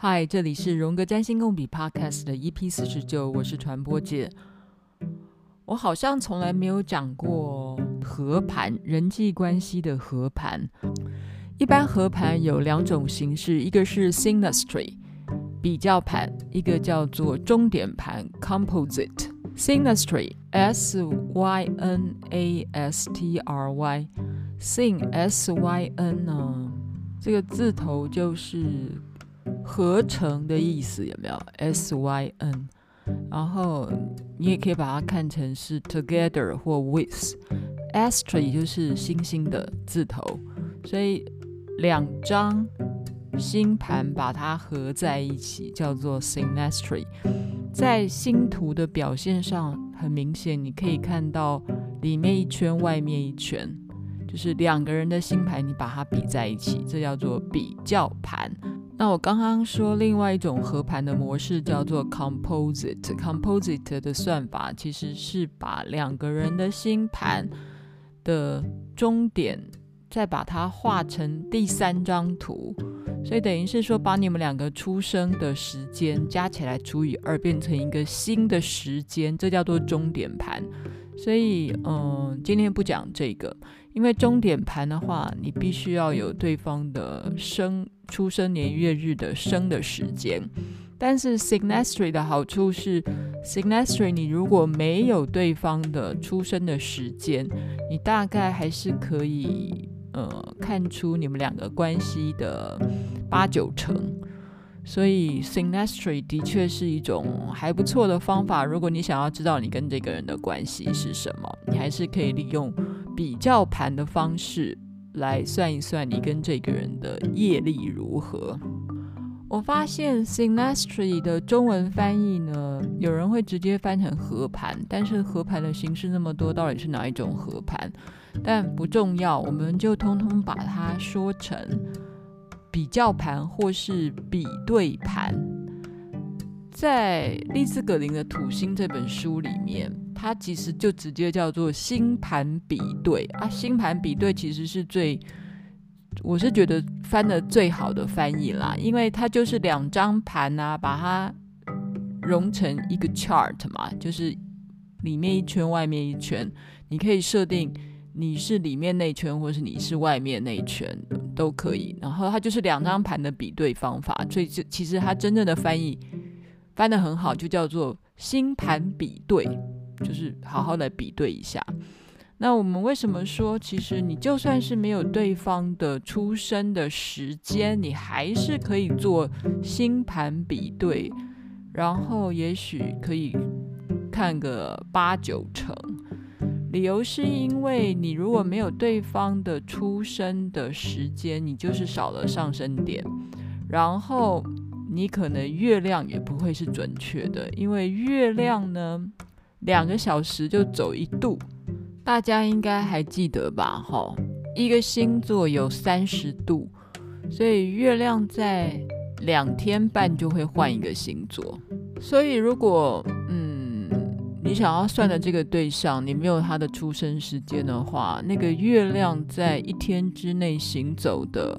嗨，这里是荣格占星共笔 Podcast 的 EP 四十九，我是传播姐。我好像从来没有讲过合盘人际关系的合盘。一般合盘有两种形式，一个是 Synastry 比较盘，一个叫做终点盘 Composite。Synastry S Y N A S T R Y，Syn S Y N 呢，这个字头就是。合成的意思有没有？S Y N，然后你也可以把它看成是 together 或 with，Astray 就是星星的字头，所以两张星盘把它合在一起叫做 Synastry。在星图的表现上，很明显你可以看到里面一圈，外面一圈，就是两个人的星盘，你把它比在一起，这叫做比较盘。那我刚刚说另外一种合盘的模式叫做 composite。composite 的算法其实是把两个人的星盘的终点再把它画成第三张图，所以等于是说把你们两个出生的时间加起来除以二，变成一个新的时间，这叫做终点盘。所以，嗯，今天不讲这个，因为终点盘的话，你必须要有对方的生。出生年月日的生的时间，但是 s i g n a s t r y 的好处是 s i g n a s t r y 你如果没有对方的出生的时间，你大概还是可以呃看出你们两个关系的八九成，所以 Synastry 的确是一种还不错的方法。如果你想要知道你跟这个人的关系是什么，你还是可以利用比较盘的方式。来算一算你跟这个人的业力如何？我发现 Synastry 的中文翻译呢，有人会直接翻成合盘，但是合盘的形式那么多，到底是哪一种合盘？但不重要，我们就通通把它说成比较盘或是比对盘。在丽兹·葛林的《土星》这本书里面。它其实就直接叫做星盘比对啊，星盘比对其实是最，我是觉得翻的最好的翻译啦，因为它就是两张盘啊，把它融成一个 chart 嘛，就是里面一圈，外面一圈，你可以设定你是里面那圈，或是你是外面那圈都可以。然后它就是两张盘的比对方法，所以就其实它真正的翻译翻得很好，就叫做星盘比对。就是好好的比对一下。那我们为什么说，其实你就算是没有对方的出生的时间，你还是可以做星盘比对，然后也许可以看个八九成。理由是因为你如果没有对方的出生的时间，你就是少了上升点，然后你可能月亮也不会是准确的，因为月亮呢。两个小时就走一度，大家应该还记得吧？哈，一个星座有三十度，所以月亮在两天半就会换一个星座。所以如果嗯，你想要算的这个对象，你没有他的出生时间的话，那个月亮在一天之内行走的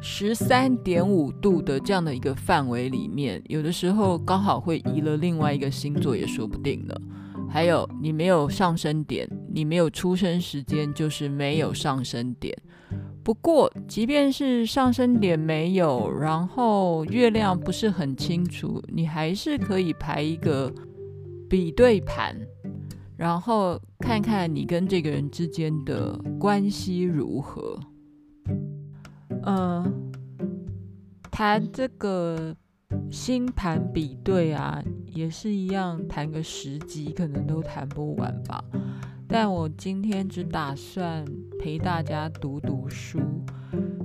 十三点五度的这样的一个范围里面，有的时候刚好会移了另外一个星座也说不定的。还有，你没有上升点，你没有出生时间，就是没有上升点。不过，即便是上升点没有，然后月亮不是很清楚，你还是可以排一个比对盘，然后看看你跟这个人之间的关系如何。嗯，谈这个。星盘比对啊，也是一样，谈个十集可能都谈不完吧。但我今天只打算陪大家读读书，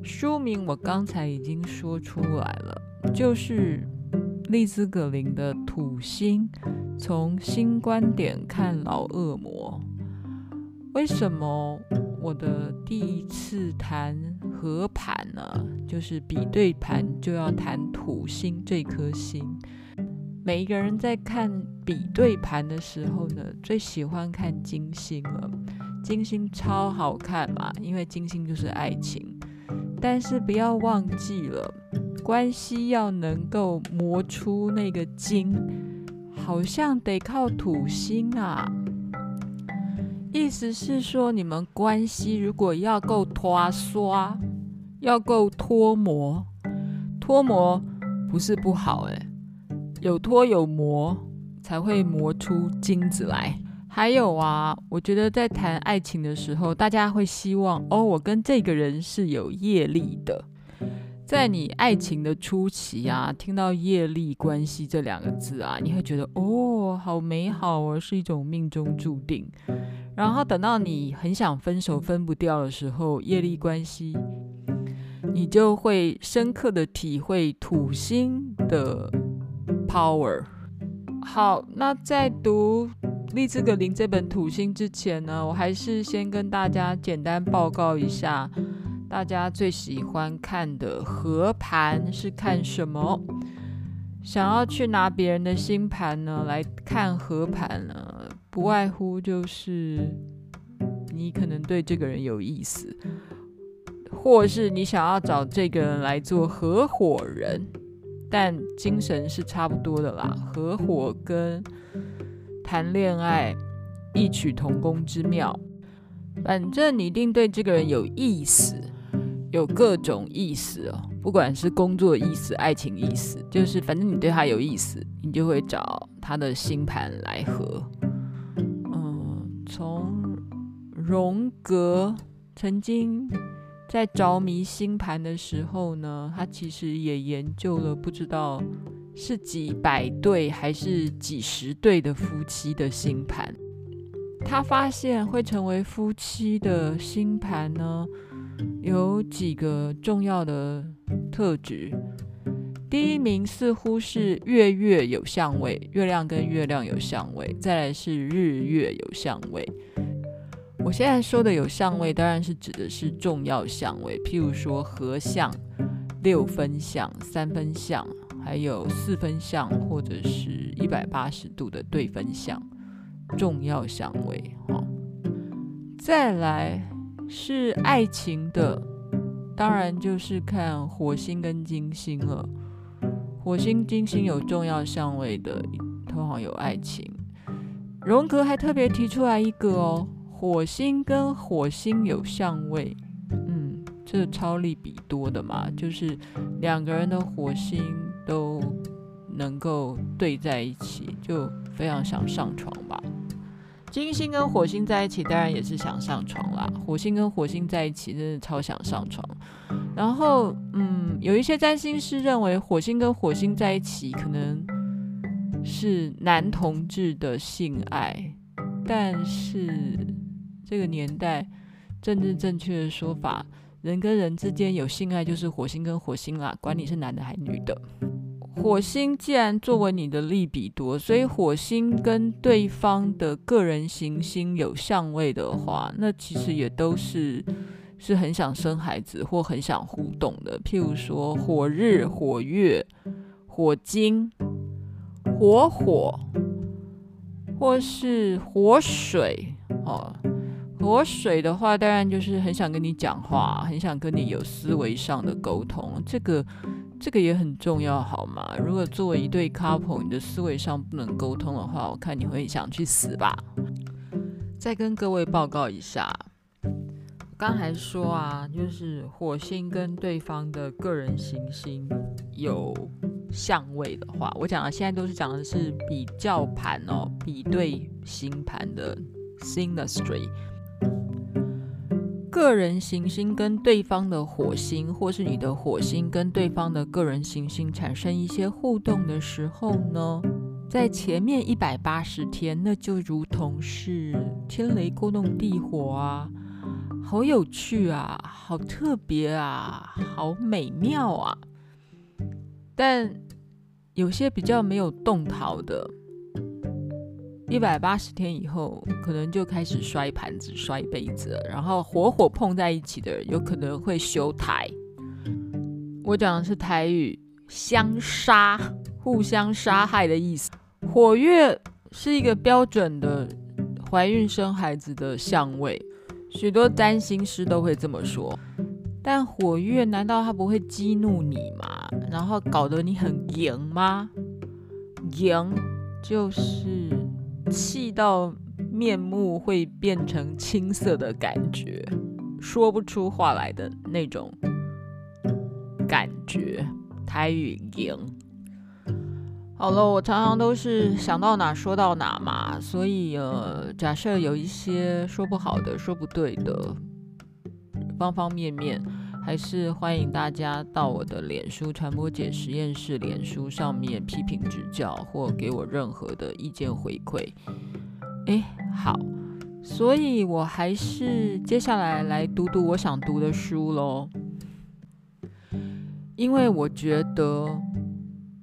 书名我刚才已经说出来了，就是利兹·格林的《土星：从新观点看老恶魔》。为什么我的第一次谈合盘呢？就是比对盘就要谈土星这颗星。每一个人在看比对盘的时候呢，最喜欢看金星了。金星超好看嘛，因为金星就是爱情。但是不要忘记了，关系要能够磨出那个金，好像得靠土星啊。意思是说，你们关系如果要够拖刷，要够脱磨，脱磨不是不好诶，有脱有磨才会磨出金子来。还有啊，我觉得在谈爱情的时候，大家会希望哦，我跟这个人是有业力的。在你爱情的初期啊，听到业力关系这两个字啊，你会觉得哦，好美好哦，是一种命中注定。然后等到你很想分手分不掉的时候，业力关系，你就会深刻的体会土星的 power。好，那在读。丽兹格林这本土星之前呢，我还是先跟大家简单报告一下，大家最喜欢看的合盘是看什么？想要去拿别人的星盘呢来看合盘呢，不外乎就是你可能对这个人有意思，或是你想要找这个人来做合伙人，但精神是差不多的啦，合伙跟。谈恋爱异曲同工之妙，反正你一定对这个人有意思，有各种意思哦，不管是工作意思、爱情意思，就是反正你对他有意思，你就会找他的星盘来合。嗯，从荣格曾经在着迷星盘的时候呢，他其实也研究了，不知道。是几百对还是几十对的夫妻的星盘？他发现会成为夫妻的星盘呢，有几个重要的特质。第一名似乎是月月有相位，月亮跟月亮有相位，再来是日月有相位。我现在说的有相位，当然是指的是重要相位，譬如说合相、六分相、三分相。还有四分相或者是一百八十度的对分相，重要相位。哦，再来是爱情的，当然就是看火星跟金星了。火星、金星有重要相位的，通常有爱情。荣格还特别提出来一个哦，火星跟火星有相位，嗯，这超利比多的嘛，就是两个人的火星。都能够对在一起，就非常想上床吧。金星跟火星在一起，当然也是想上床啦。火星跟火星在一起，真的超想上床。然后，嗯，有一些占星师认为，火星跟火星在一起，可能是男同志的性爱。但是这个年代，政治正确的说法，人跟人之间有性爱，就是火星跟火星啦，管你是男的还是女的。火星既然作为你的利比多，所以火星跟对方的个人行星有相位的话，那其实也都是是很想生孩子或很想互动的。譬如说火日、火月、火金、火火，或是火水哦。火水的话，当然就是很想跟你讲话，很想跟你有思维上的沟通。这个。这个也很重要，好吗？如果作为一对 couple，你的思维上不能沟通的话，我看你会想去死吧。再跟各位报告一下，我刚才说啊，就是火星跟对方的个人行星有相位的话，我讲的现在都是讲的是比较盘哦，比对星盘的 synastry。个人行星跟对方的火星，或是你的火星跟对方的个人行星产生一些互动的时候呢，在前面一百八十天，那就如同是天雷勾动地火啊，好有趣啊，好特别啊，好美妙啊。但有些比较没有动摇的。一百八十天以后，可能就开始摔盘子、摔杯子，然后火火碰在一起的人，有可能会修台。我讲的是台语，相杀，互相杀害的意思。火月是一个标准的怀孕生孩子的相位，许多占星师都会这么说。但火月难道它不会激怒你吗？然后搞得你很赢吗？赢就是气到面目会变成青色的感觉，说不出话来的那种感觉。台语痒。好了，我常常都是想到哪说到哪嘛，所以呃，假设有一些说不好的、说不对的，方方面面，还是欢迎大家到我的脸书传播姐实验室脸书上面批评指教，或给我任何的意见回馈。诶，好，所以我还是接下来来读读我想读的书喽，因为我觉得。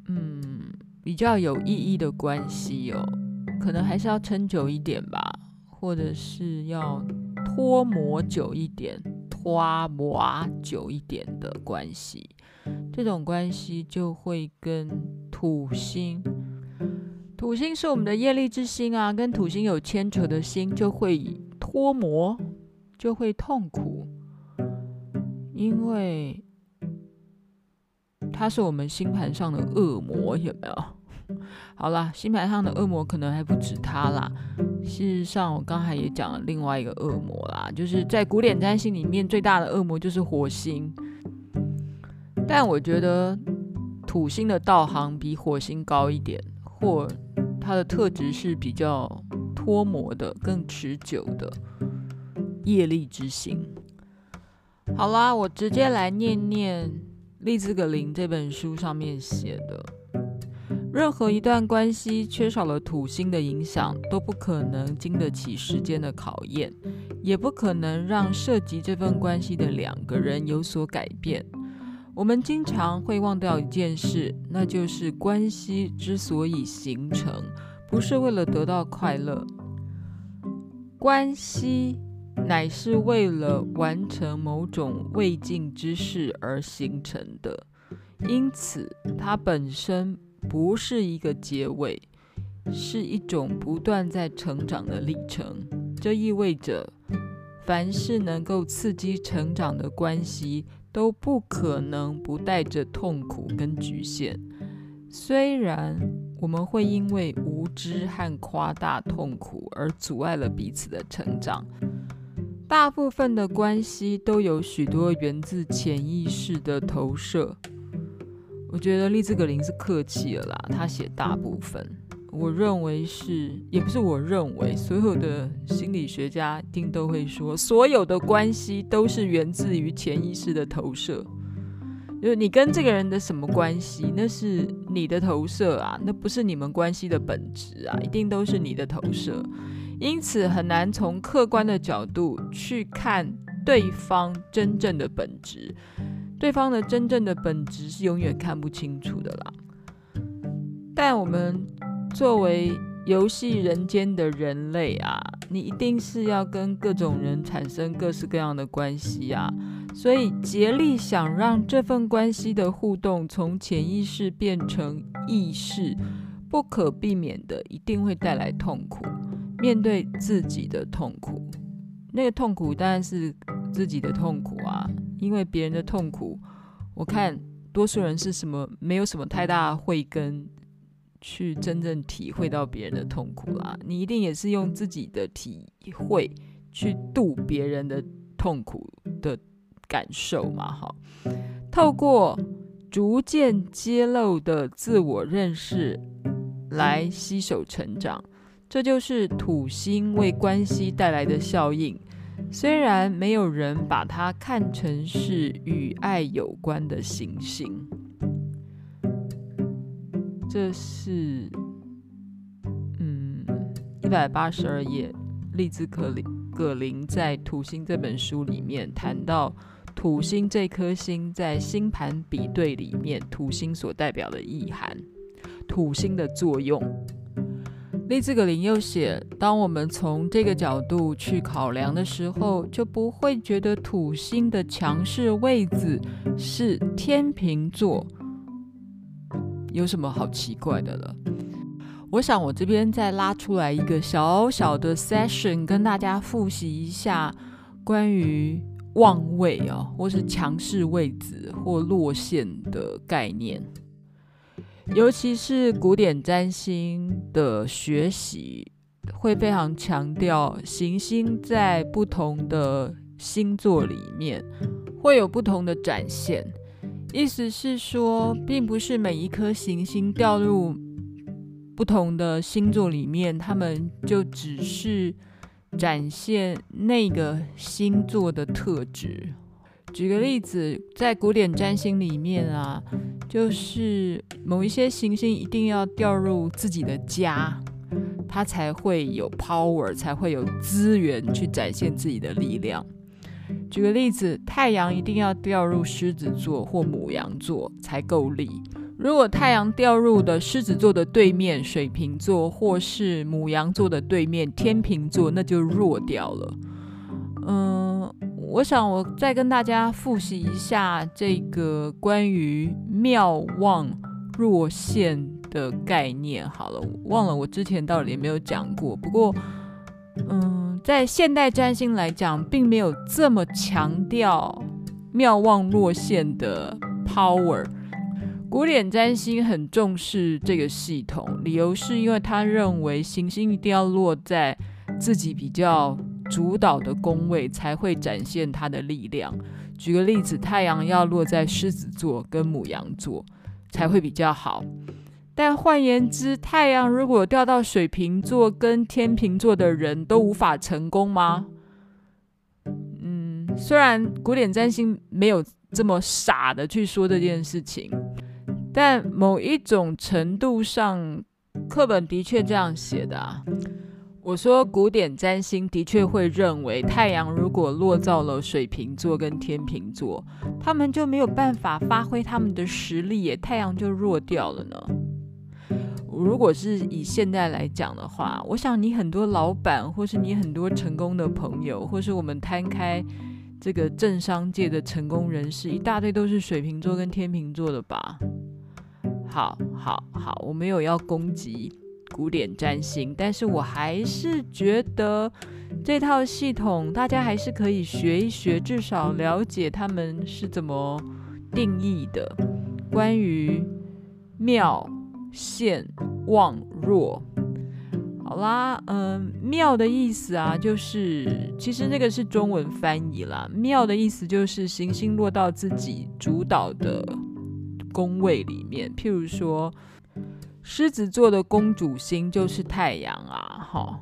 嗯比较有意义的关系哦，可能还是要撑久一点吧，或者是要脱模久一点、花磨久一点的关系。这种关系就会跟土星，土星是我们的业力之星啊，跟土星有牵扯的星就会脱模，就会痛苦，因为。它是我们星盘上的恶魔，有没有？好啦，星盘上的恶魔可能还不止他啦。事实上，我刚才也讲了另外一个恶魔啦，就是在古典占星里面最大的恶魔就是火星。但我觉得土星的道行比火星高一点，或它的特质是比较脱模的、更持久的业力之星。好啦，我直接来念念。利兹格林这本书上面写的，任何一段关系缺少了土星的影响，都不可能经得起时间的考验，也不可能让涉及这份关系的两个人有所改变。我们经常会忘掉一件事，那就是关系之所以形成，不是为了得到快乐，关系。乃是为了完成某种未尽之事而形成的，因此它本身不是一个结尾，是一种不断在成长的历程。这意味着，凡是能够刺激成长的关系，都不可能不带着痛苦跟局限。虽然我们会因为无知和夸大痛苦而阻碍了彼此的成长。大部分的关系都有许多源自潜意识的投射。我觉得利兹格林是客气了啦，他写大部分，我认为是，也不是我认为，所有的心理学家一定都会说，所有的关系都是源自于潜意识的投射。就是你跟这个人的什么关系，那是你的投射啊，那不是你们关系的本质啊，一定都是你的投射。因此很难从客观的角度去看对方真正的本质，对方的真正的本质是永远看不清楚的啦。但我们作为游戏人间的人类啊，你一定是要跟各种人产生各式各样的关系啊，所以竭力想让这份关系的互动从潜意识变成意识，不可避免的一定会带来痛苦。面对自己的痛苦，那个痛苦当然是自己的痛苦啊，因为别人的痛苦，我看多数人是什么，没有什么太大慧根去真正体会到别人的痛苦啦。你一定也是用自己的体会去度别人的痛苦的感受嘛，哈。透过逐渐揭露的自我认识来吸手成长。这就是土星为关系带来的效应，虽然没有人把它看成是与爱有关的行星。这是，嗯，一百八十二页，丽兹格林葛林在《土星》这本书里面谈到土星这颗星在星盘比对里面，土星所代表的意涵，土星的作用。丽兹格林又写：当我们从这个角度去考量的时候，就不会觉得土星的强势位置是天秤座，有什么好奇怪的了。我想我这边再拉出来一个小小的 session，跟大家复习一下关于旺位哦，或是强势位置或落线的概念。尤其是古典占星的学习，会非常强调行星在不同的星座里面会有不同的展现。意思是说，并不是每一颗行星掉入不同的星座里面，它们就只是展现那个星座的特质。举个例子，在古典占星里面啊，就是某一些行星一定要掉入自己的家，它才会有 power，才会有资源去展现自己的力量。举个例子，太阳一定要掉入狮子座或母羊座才够力。如果太阳掉入的狮子座的对面水瓶座，或是母羊座的对面天秤座，那就弱掉了。嗯。我想，我再跟大家复习一下这个关于妙望弱陷的概念。好了，忘了我之前到底有没有讲过。不过，嗯，在现代占星来讲，并没有这么强调妙望弱陷的 power。古典占星很重视这个系统，理由是因为他认为行星一定要落在自己比较。主导的宫位才会展现它的力量。举个例子，太阳要落在狮子座跟母羊座才会比较好。但换言之，太阳如果掉到水瓶座跟天秤座的人都无法成功吗？嗯，虽然古典占星没有这么傻的去说这件事情，但某一种程度上，课本的确这样写的啊。我说，古典占星的确会认为，太阳如果落到了水瓶座跟天秤座，他们就没有办法发挥他们的实力，耶，太阳就弱掉了呢。如果是以现在来讲的话，我想你很多老板，或是你很多成功的朋友，或是我们摊开这个政商界的成功人士，一大堆都是水瓶座跟天秤座的吧？好，好，好，我没有要攻击。古典占星，但是我还是觉得这套系统大家还是可以学一学，至少了解他们是怎么定义的。关于妙、现、旺、弱，好啦，嗯，妙的意思啊，就是其实那个是中文翻译啦。妙的意思就是行星落到自己主导的宫位里面，譬如说。狮子座的公主星就是太阳啊，哈。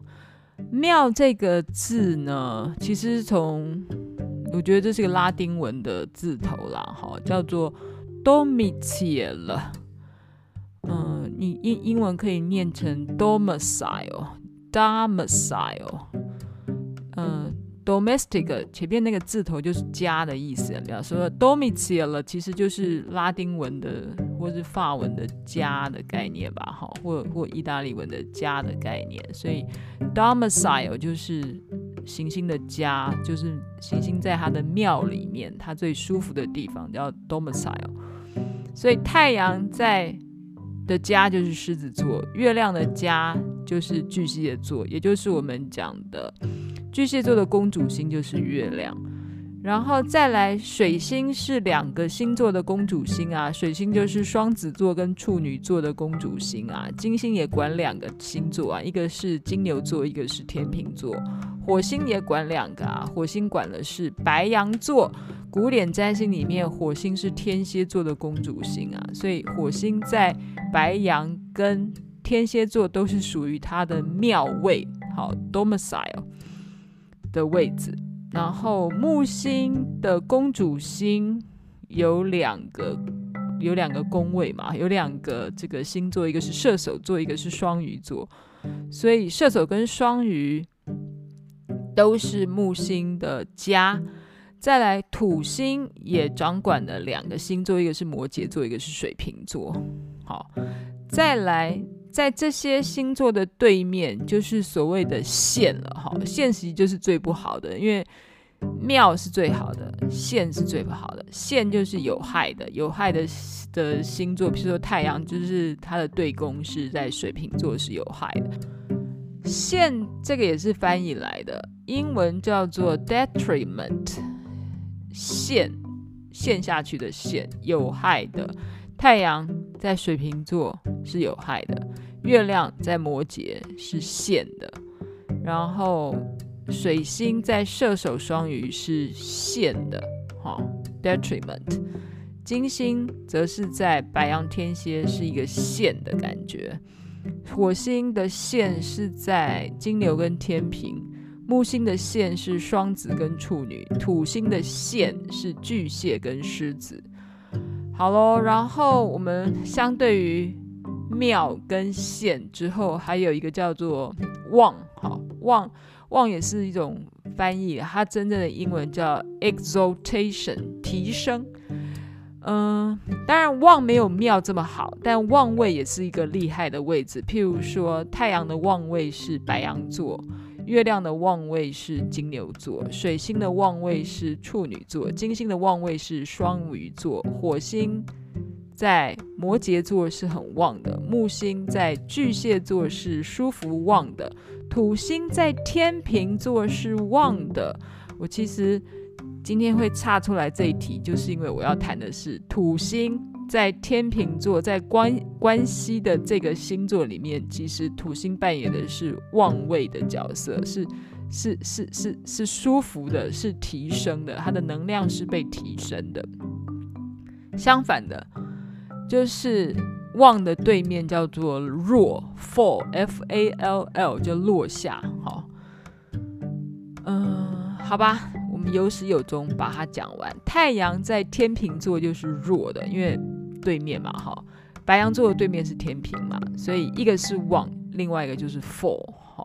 庙这个字呢，其实从我觉得这是个拉丁文的字头啦，哈，叫做 domicile。嗯，你英英文可以念成 domicile，domicile。嗯，domestic 前面那个字头就是家的意思，比方说 domicile 其实就是拉丁文的。或是法文的家的概念吧，哈，或或意大利文的家的概念，所以 domicile 就是行星的家，就是行星在它的庙里面，它最舒服的地方叫 domicile。所以太阳在的家就是狮子座，月亮的家就是巨蟹座，也就是我们讲的巨蟹座的公主星就是月亮。然后再来，水星是两个星座的公主星啊，水星就是双子座跟处女座的公主星啊。金星也管两个星座啊，一个是金牛座，一个是天秤座。火星也管两个啊，火星管的是白羊座。古典占星里面，火星是天蝎座的公主星啊，所以火星在白羊跟天蝎座都是属于它的庙位，好，domicile 的位置。然后木星的公主星有两个，有两个宫位嘛，有两个这个星座，一个是射手座，一个是双鱼座，所以射手跟双鱼都是木星的家。再来土星也掌管了两个星座，一个是摩羯座，一个是水瓶座。好，再来。在这些星座的对面，就是所谓的陷了哈。陷其实就是最不好的，因为庙是最好的，陷是最不好的。陷就是有害的，有害的的星座，比如说太阳，就是它的对宫是在水瓶座是有害的。陷这个也是翻译来的，英文叫做 detriment，陷陷下去的陷，有害的。太阳在水瓶座是有害的，月亮在摩羯是陷的，然后水星在射手双鱼是陷的，哈，detriment。金星则是在白羊天蝎是一个陷的感觉，火星的陷是在金牛跟天秤，木星的陷是双子跟处女，土星的陷是巨蟹跟狮子。好喽，然后我们相对于庙跟陷之后，还有一个叫做旺，好，旺旺也是一种翻译，它真正的英文叫 exaltation，提升。嗯，当然旺没有庙这么好，但旺位也是一个厉害的位置。譬如说，太阳的旺位是白羊座。月亮的旺位是金牛座，水星的旺位是处女座，金星的旺位是双鱼座，火星在摩羯座是很旺的，木星在巨蟹座是舒服旺的，土星在天秤座是旺的。我其实今天会岔出来这一题，就是因为我要谈的是土星。在天秤座，在关关系的这个星座里面，其实土星扮演的是旺位的角色，是是是是是舒服的，是提升的，它的能量是被提升的。相反的，就是旺的对面叫做弱，fall，f a l l，就落下。好，嗯，好吧，们有始有终把它讲完。太阳在天秤座就是弱的，因为。对面嘛，哈，白羊座的对面是天平嘛，所以一个是旺，另外一个就是 fall，哈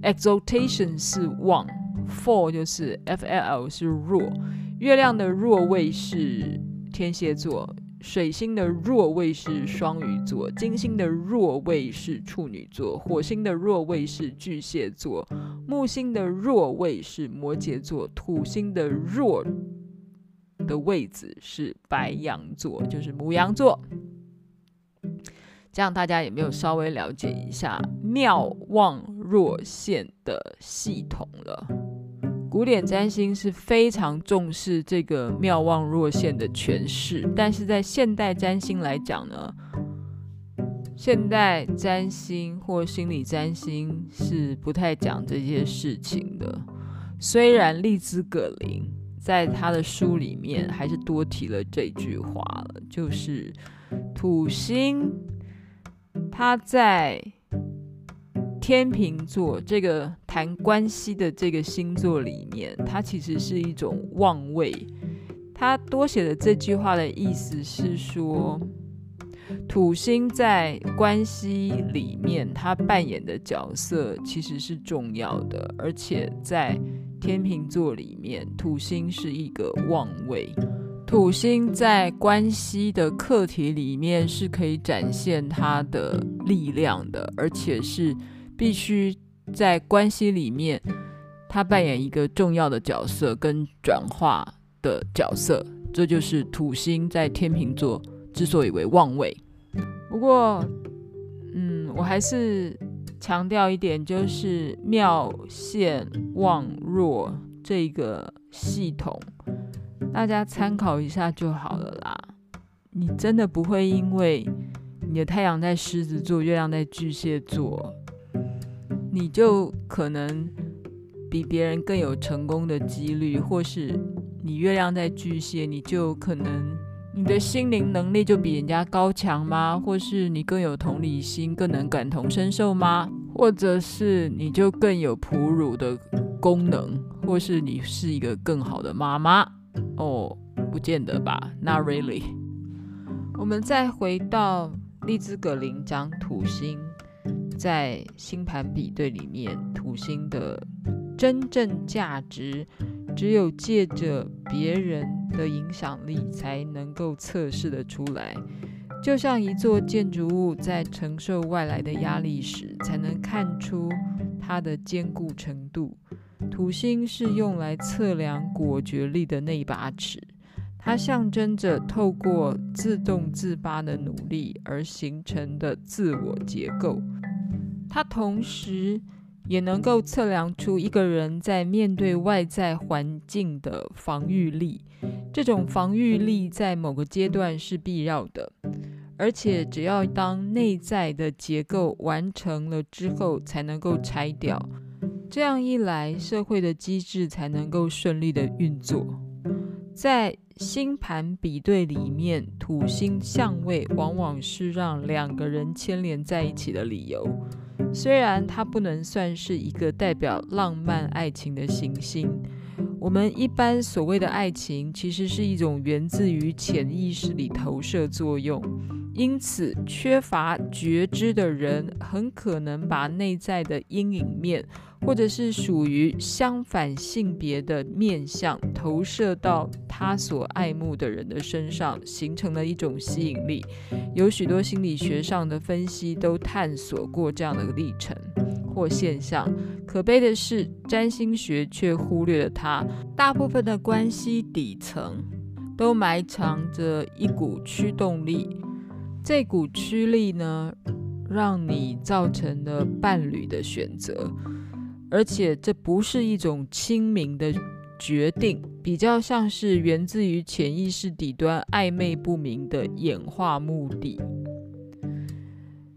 ，exaltation 是旺，fall 就是 f l l 是弱，月亮的弱位是天蝎座，水星的弱位是双鱼座，金星的弱位是处女座，火星的弱位是巨蟹座，木星的弱位是摩羯座，土星的弱。的位置是白羊座，就是母羊座，这样大家有没有稍微了解一下庙旺弱陷的系统了？古典占星是非常重视这个妙望若现的诠释，但是在现代占星来讲呢，现代占星或心理占星是不太讲这些事情的。虽然利兹·葛林。在他的书里面，还是多提了这句话了，就是土星，他在天秤座这个谈关系的这个星座里面，它其实是一种旺位。他多写的这句话的意思是说，土星在关系里面，它扮演的角色其实是重要的，而且在。天秤座里面，土星是一个旺位。土星在关系的课题里面是可以展现它的力量的，而且是必须在关系里面，他扮演一个重要的角色跟转化的角色。这就是土星在天秤座之所以为旺位。不过，嗯，我还是。强调一点，就是妙现旺弱这个系统，大家参考一下就好了啦。你真的不会因为你的太阳在狮子座，月亮在巨蟹座，你就可能比别人更有成功的几率，或是你月亮在巨蟹，你就可能你的心灵能力就比人家高强吗？或是你更有同理心，更能感同身受吗？或者是你就更有哺乳的功能，或是你是一个更好的妈妈哦，不见得吧？Not really。我们再回到利兹·葛林讲土星在星盘比对里面，土星的真正价值，只有借着别人的影响力才能够测试得出来。就像一座建筑物在承受外来的压力时，才能看出它的坚固程度。土星是用来测量果决力的那把尺，它象征着透过自动自发的努力而形成的自我结构。它同时也能够测量出一个人在面对外在环境的防御力。这种防御力在某个阶段是必要的，而且只要当内在的结构完成了之后，才能够拆掉。这样一来，社会的机制才能够顺利的运作。在星盘比对里面，土星相位往往是让两个人牵连在一起的理由。虽然它不能算是一个代表浪漫爱情的行星，我们一般所谓的爱情，其实是一种源自于潜意识里投射作用。因此，缺乏觉知的人很可能把内在的阴影面，或者是属于相反性别的面相，投射到他所爱慕的人的身上，形成了一种吸引力。有许多心理学上的分析都探索过这样的历程或现象。可悲的是，占星学却忽略了它。大部分的关系底层都埋藏着一股驱动力。这股驱力呢，让你造成了伴侣的选择，而且这不是一种清明的决定，比较像是源自于潜意识底端暧昧不明的演化目的。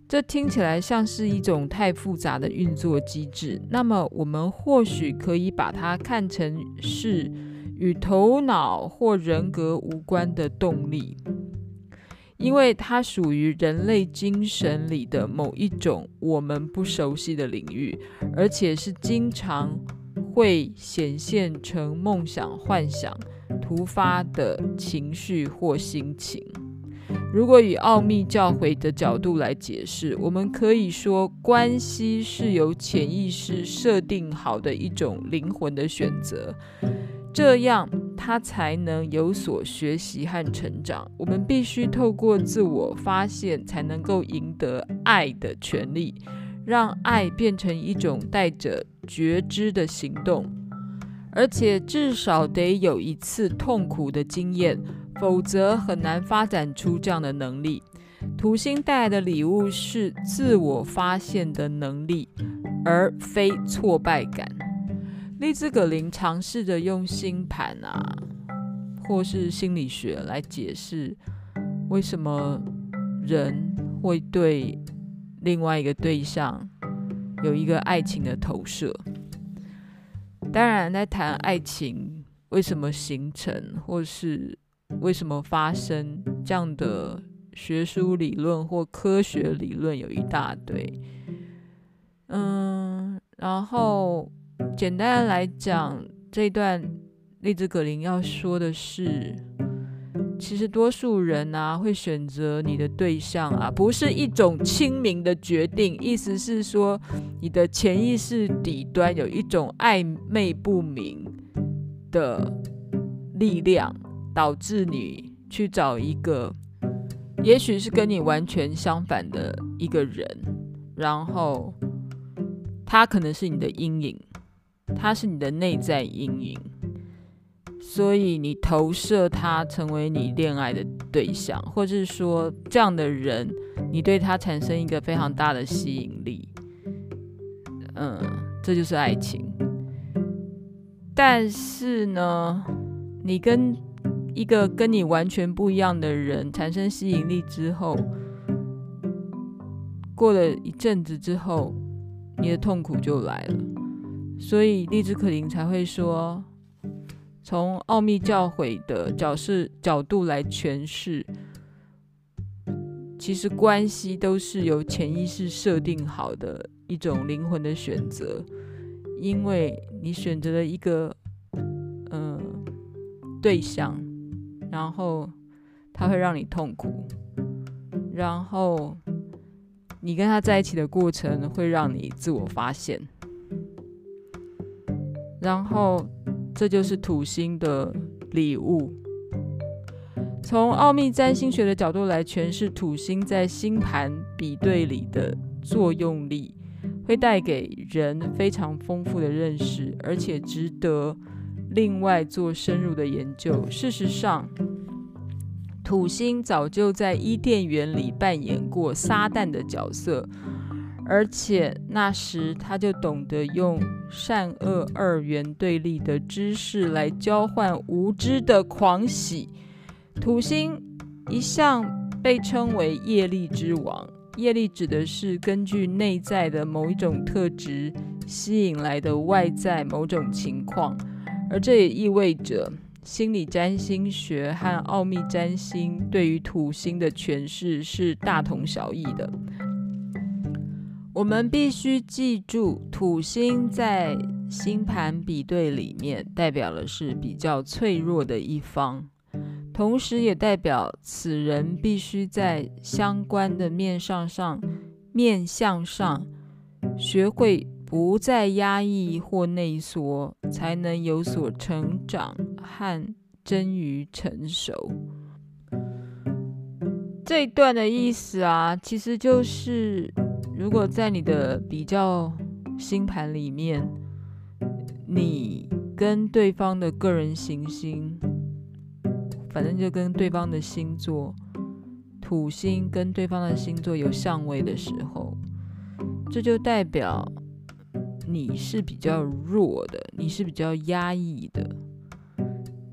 这听起来像是一种太复杂的运作机制，那么我们或许可以把它看成是与头脑或人格无关的动力。因为它属于人类精神里的某一种我们不熟悉的领域，而且是经常会显现成梦想、幻想、突发的情绪或心情。如果以奥秘教诲的角度来解释，我们可以说，关系是由潜意识设定好的一种灵魂的选择。这样，他才能有所学习和成长。我们必须透过自我发现，才能够赢得爱的权利，让爱变成一种带着觉知的行动，而且至少得有一次痛苦的经验，否则很难发展出这样的能力。土星带来的礼物是自我发现的能力，而非挫败感。丽兹·葛林尝试着用星盘啊，或是心理学来解释为什么人会对另外一个对象有一个爱情的投射。当然，在谈爱情为什么形成，或是为什么发生这样的学术理论或科学理论有一大堆。嗯，然后。简单的来讲，这一段丽兹·格林要说的是，其实多数人啊会选择你的对象啊，不是一种清明的决定，意思是说，你的潜意识底端有一种暧昧不明的力量，导致你去找一个，也许是跟你完全相反的一个人，然后他可能是你的阴影。它是你的内在阴影，所以你投射他成为你恋爱的对象，或者是说这样的人，你对他产生一个非常大的吸引力。嗯，这就是爱情。但是呢，你跟一个跟你完全不一样的人产生吸引力之后，过了一阵子之后，你的痛苦就来了。所以，丽兹·可林才会说，从奥秘教诲的角色角度来诠释，其实关系都是由潜意识设定好的一种灵魂的选择，因为你选择了一个嗯、呃、对象，然后他会让你痛苦，然后你跟他在一起的过程会让你自我发现。然后，这就是土星的礼物。从奥秘占星学的角度来诠释土星在星盘比对里的作用力，会带给人非常丰富的认识，而且值得另外做深入的研究。事实上，土星早就在伊甸园里扮演过撒旦的角色。而且那时他就懂得用善恶二元对立的知识来交换无知的狂喜。土星一向被称为业力之王，业力指的是根据内在的某一种特质吸引来的外在某种情况，而这也意味着心理占星学和奥秘占星对于土星的诠释是大同小异的。我们必须记住，土星在星盘比对里面代表的是比较脆弱的一方，同时也代表此人必须在相关的面上上、面向上学会不再压抑或内缩，才能有所成长和臻于成熟。这一段的意思啊，其实就是。如果在你的比较星盘里面，你跟对方的个人行星，反正就跟对方的星座，土星跟对方的星座有相位的时候，这就代表你是比较弱的，你是比较压抑的。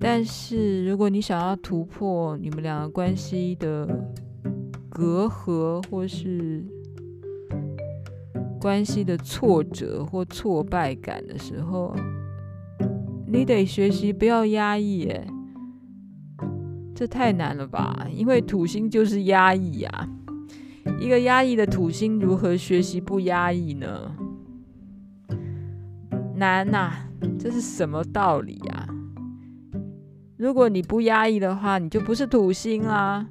但是如果你想要突破你们两个关系的隔阂，或是关系的挫折或挫败感的时候，你得学习不要压抑。哎，这太难了吧？因为土星就是压抑呀。一个压抑的土星如何学习不压抑呢？难呐！这是什么道理呀？如果你不压抑的话，你就不是土星啦。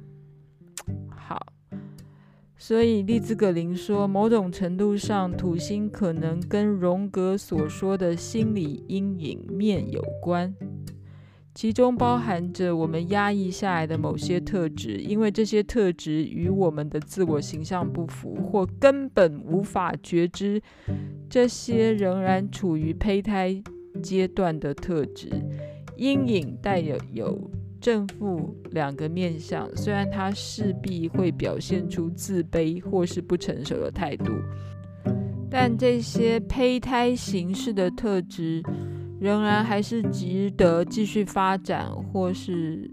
所以，利兹·葛林说，某种程度上，土星可能跟荣格所说的心理阴影面有关，其中包含着我们压抑下来的某些特质，因为这些特质与我们的自我形象不符，或根本无法觉知这些仍然处于胚胎阶段的特质。阴影带有有。正负两个面向，虽然他势必会表现出自卑或是不成熟的态度，但这些胚胎形式的特质仍然还是值得继续发展，或是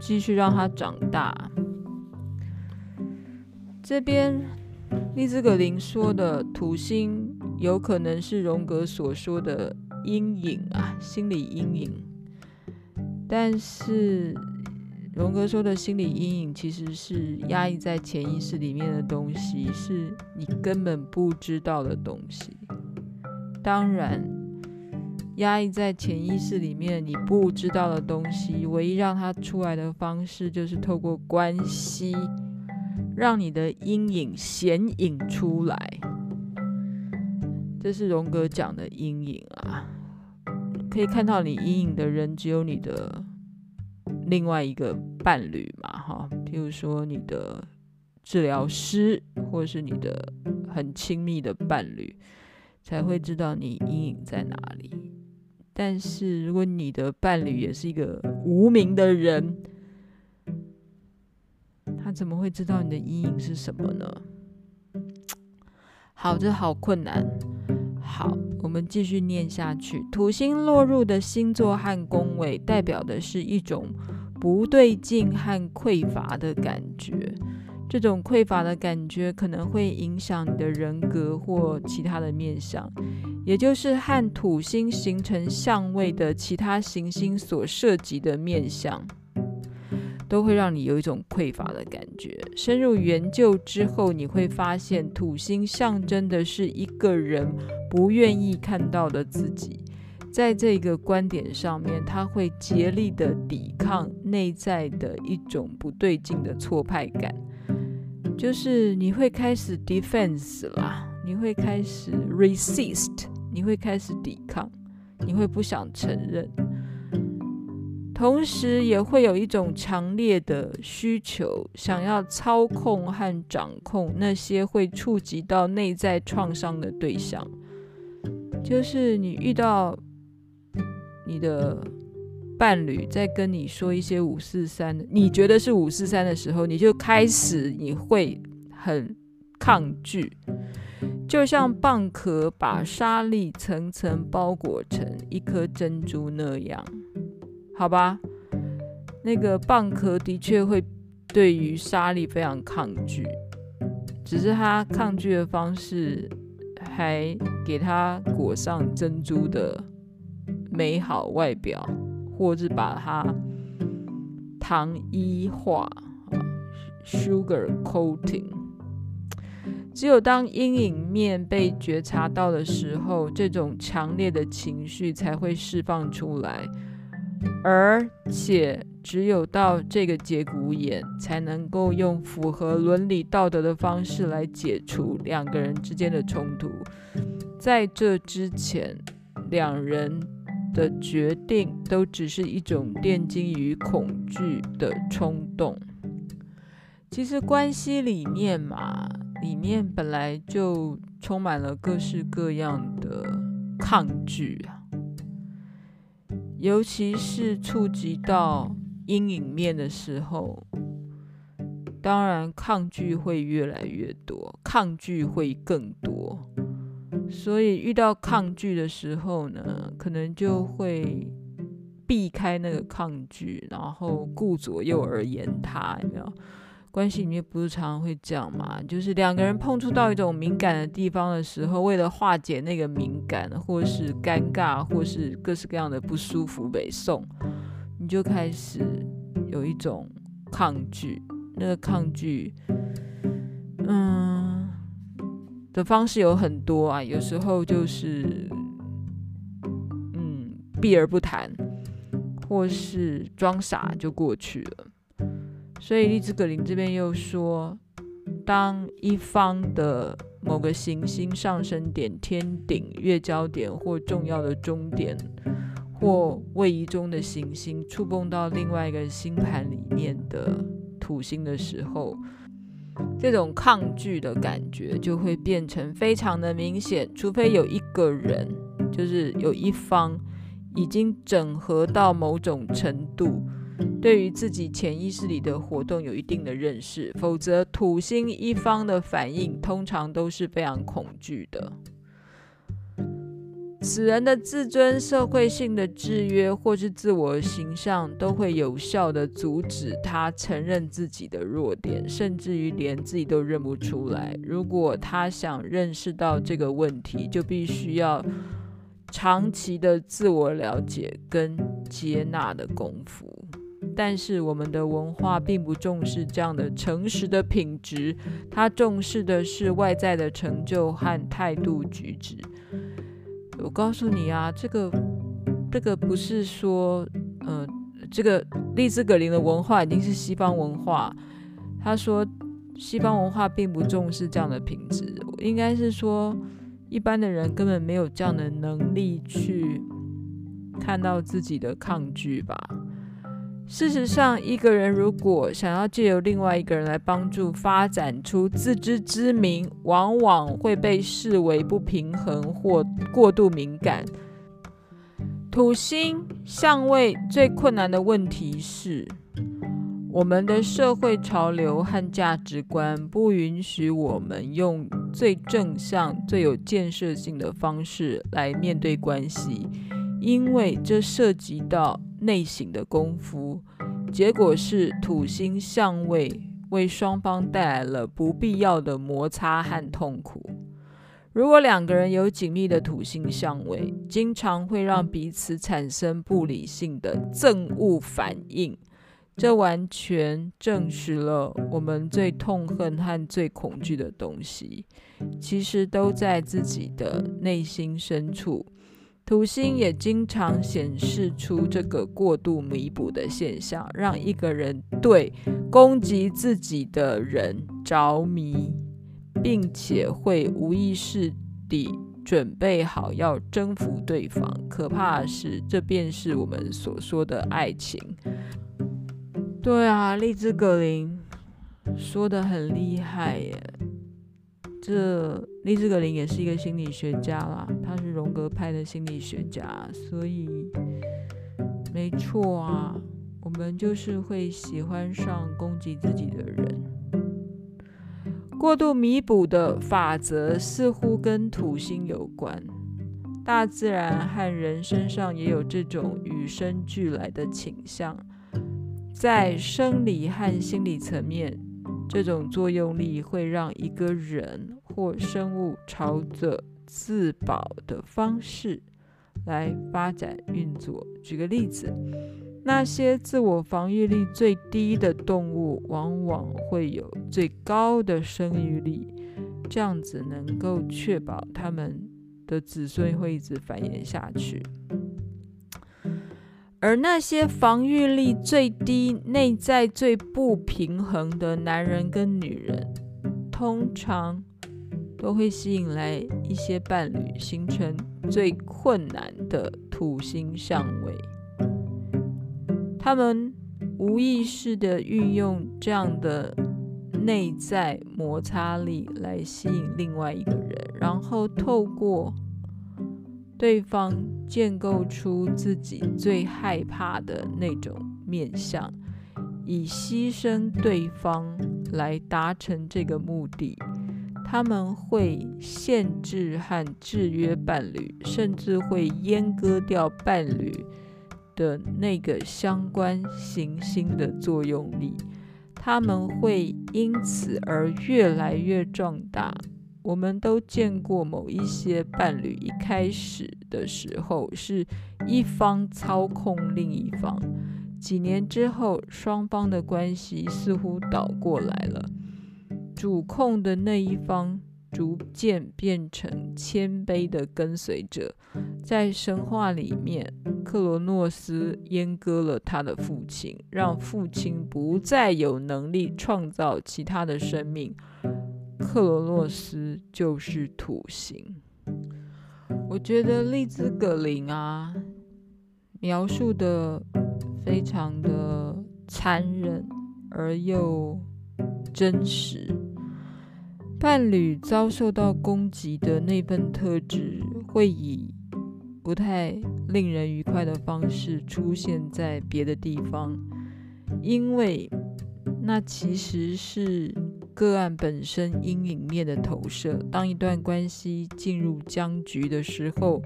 继续让它长大。这边利兹格林说的土星有可能是荣格所说的阴影啊，心理阴影。但是，荣格说的心理阴影其实是压抑在潜意识里面的东西，是你根本不知道的东西。当然，压抑在潜意识里面你不知道的东西，唯一让它出来的方式就是透过关系，让你的阴影显影出来。这是荣格讲的阴影啊。可以看到你阴影的人，只有你的另外一个伴侣嘛，哈，譬如说你的治疗师，或是你的很亲密的伴侣，才会知道你阴影在哪里。但是如果你的伴侣也是一个无名的人，他怎么会知道你的阴影是什么呢？好，这好困难。好，我们继续念下去。土星落入的星座和宫位，代表的是一种不对劲和匮乏的感觉。这种匮乏的感觉可能会影响你的人格或其他的面相，也就是和土星形成相位的其他行星所涉及的面相。都会让你有一种匮乏的感觉。深入研究之后，你会发现土星象征的是一个人不愿意看到的自己。在这个观点上面，他会竭力的抵抗内在的一种不对劲的挫败感，就是你会开始 defense 啦，你会开始 resist，你会开始抵抗，你会不想承认。同时也会有一种强烈的需求，想要操控和掌控那些会触及到内在创伤的对象。就是你遇到你的伴侣在跟你说一些五四三，你觉得是五四三的时候，你就开始你会很抗拒。就像蚌壳把沙粒层层包裹成一颗珍珠那样，好吧？那个蚌壳的确会对于沙粒非常抗拒，只是它抗拒的方式还给它裹上珍珠的美好外表，或是把它糖衣化。Sugar coating，只有当阴影面被觉察到的时候，这种强烈的情绪才会释放出来，而且只有到这个节骨眼，才能够用符合伦理道德的方式来解除两个人之间的冲突。在这之前，两人的决定都只是一种奠基于恐惧的冲动。其实关系里面嘛，里面本来就充满了各式各样的抗拒啊，尤其是触及到阴影面的时候，当然抗拒会越来越多，抗拒会更多。所以遇到抗拒的时候呢，可能就会避开那个抗拒，然后顾左右而言他，有没有？关系里面不是常常会这样吗？就是两个人碰触到一种敏感的地方的时候，为了化解那个敏感，或是尴尬，或是各式各样的不舒服，北宋，你就开始有一种抗拒。那个抗拒，嗯，的方式有很多啊。有时候就是，嗯，避而不谈，或是装傻就过去了。所以，丽兹·格林这边又说，当一方的某个行星上升点、天顶、月焦点或重要的终点，或位移中的行星触碰到另外一个星盘里面的土星的时候，这种抗拒的感觉就会变成非常的明显。除非有一个人，就是有一方已经整合到某种程度。对于自己潜意识里的活动有一定的认识，否则土星一方的反应通常都是非常恐惧的。此人的自尊、社会性的制约或是自我形象，都会有效地阻止他承认自己的弱点，甚至于连自己都认不出来。如果他想认识到这个问题，就必须要长期的自我了解跟接纳的功夫。但是我们的文化并不重视这样的诚实的品质，它重视的是外在的成就和态度举止。我告诉你啊，这个这个不是说，呃，这个利兹格林的文化已经是西方文化。他说西方文化并不重视这样的品质，应该是说一般的人根本没有这样的能力去看到自己的抗拒吧。事实上，一个人如果想要借由另外一个人来帮助发展出自知之明，往往会被视为不平衡或过度敏感。土星相位最困难的问题是，我们的社会潮流和价值观不允许我们用最正向、最有建设性的方式来面对关系，因为这涉及到。内省的功夫，结果是土星相位为双方带来了不必要的摩擦和痛苦。如果两个人有紧密的土星相位，经常会让彼此产生不理性的憎恶反应。这完全证实了我们最痛恨和最恐惧的东西，其实都在自己的内心深处。土星也经常显示出这个过度弥补的现象，让一个人对攻击自己的人着迷，并且会无意识地准备好要征服对方。可怕的是，这便是我们所说的爱情。对啊，荔枝·格林说的很厉害耶。这丽兹·格林也是一个心理学家啦，他是荣格派的心理学家，所以没错啊，我们就是会喜欢上攻击自己的人。过度弥补的法则似乎跟土星有关。大自然和人身上也有这种与生俱来的倾向，在生理和心理层面，这种作用力会让一个人或生物朝着自保的方式来发展运作。举个例子，那些自我防御力最低的动物，往往会有最高的生育力，这样子能够确保它们的子孙会一直繁衍下去，而那些防御力最低、内在最不平衡的男人跟女人，通常都会吸引来一些伴侣，形成最困难的土星相位。他们无意识地运用这样的内在摩擦力来吸引另外一个人。然后透过对方建构出自己最害怕的那种面相，以牺牲对方来达成这个目的。他们会限制和制约伴侣，甚至会阉割掉伴侣的那个相关行星的作用力。他们会因此而越来越壮大。我们都见过某一些伴侣，一开始的时候是一方操控另一方，几年之后，双方的关系似乎倒过来了，主控的那一方逐渐变成谦卑的跟随者。在神话里面，克罗诺斯阉割了他的父亲，让父亲不再有能力创造其他的生命。克罗诺斯就是土星。我觉得丽兹·葛林啊，描述的非常的残忍而又真实。伴侣遭受到攻击的那份特质，会以不太令人愉快的方式出现在别的地方，因为那其实是。个案本身阴影面的投射。当一段关系进入僵局的时候，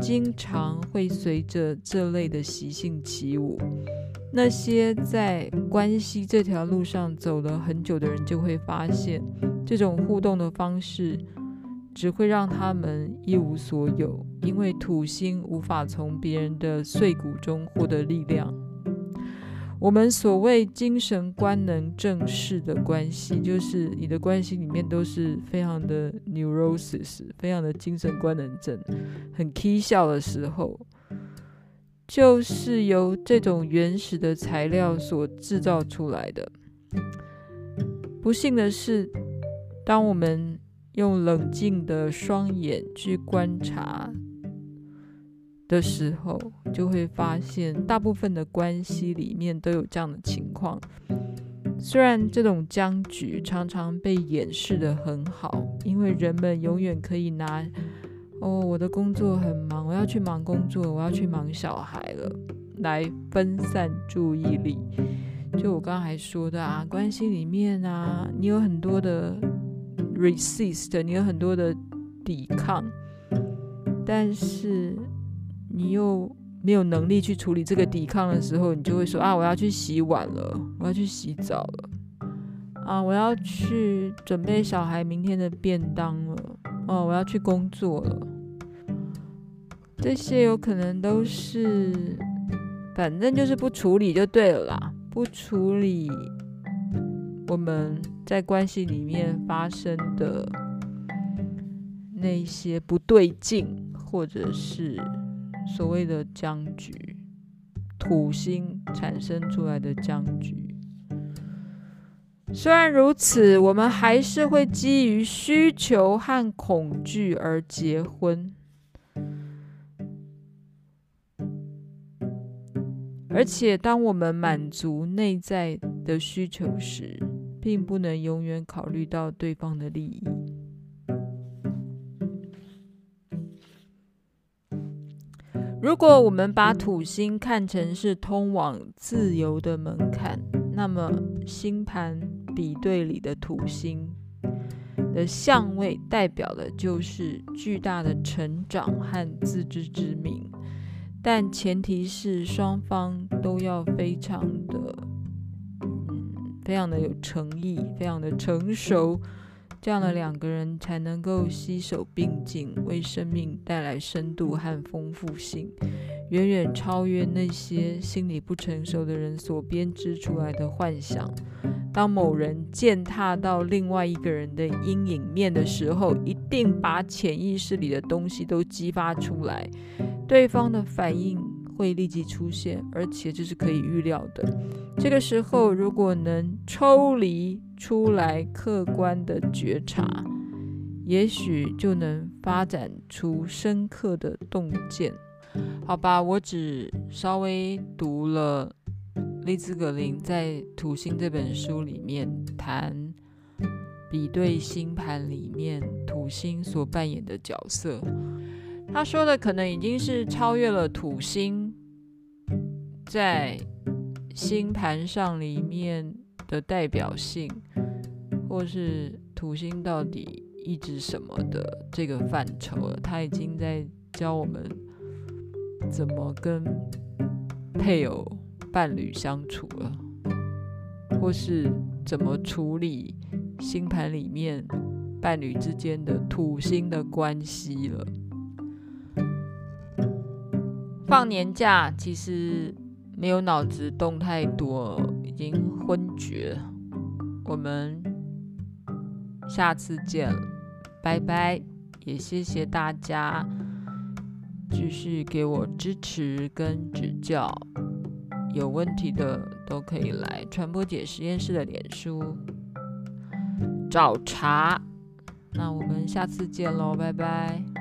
经常会随着这类的习性起舞。那些在关系这条路上走了很久的人，就会发现，这种互动的方式只会让他们一无所有，因为土星无法从别人的碎骨中获得力量。我们所谓精神官能症式的关系，就是你的关系里面都是非常的 neurosis，非常的精神官能症，很 k 笑的时候，就是由这种原始的材料所制造出来的。不幸的是，当我们用冷静的双眼去观察。的时候，就会发现大部分的关系里面都有这样的情况。虽然这种僵局常常被掩饰得很好，因为人们永远可以拿“哦，我的工作很忙，我要去忙工作，我要去忙小孩了”来分散注意力。就我刚才说的啊，关系里面啊，你有很多的 resist，你有很多的抵抗，但是。你又没有能力去处理这个抵抗的时候，你就会说啊，我要去洗碗了，我要去洗澡了，啊，我要去准备小孩明天的便当了，哦，我要去工作了。这些有可能都是，反正就是不处理就对了啦，不处理我们在关系里面发生的那些不对劲，或者是。所谓的僵局，土星产生出来的僵局。虽然如此，我们还是会基于需求和恐惧而结婚。而且，当我们满足内在的需求时，并不能永远考虑到对方的利益。如果我们把土星看成是通往自由的门槛，那么星盘比对里的土星的相位代表的就是巨大的成长和自知之明，但前提是双方都要非常的，嗯，非常的有诚意，非常的成熟，这样的两个人才能够携手并进，为生命带来深度和丰富性，远远超越那些心理不成熟的人所编织出来的幻想。当某人践踏到另外一个人的阴影面的时候，一定把潜意识里的东西都激发出来，对方的反应会立即出现，而且这是可以预料的。这个时候，如果能抽离出来，客观的觉察，也许就能发展出深刻的洞见。好吧，我只稍微读了。利兹·格林在《土星》这本书里面谈比对星盘里面土星所扮演的角色。他说的可能已经是超越了土星在星盘上里面的代表性，或是土星到底意指什么的这个范畴了。他已经在教我们怎么跟配偶。伴侣相处了，或是怎么处理星盘里面伴侣之间的土星的关系了。放年假其实没有脑子动太多，已经昏厥。我们下次见，拜拜！也谢谢大家继续给我支持跟指教。有问题的都可以来传播姐实验室的脸书找茬。那我们下次见喽，拜拜。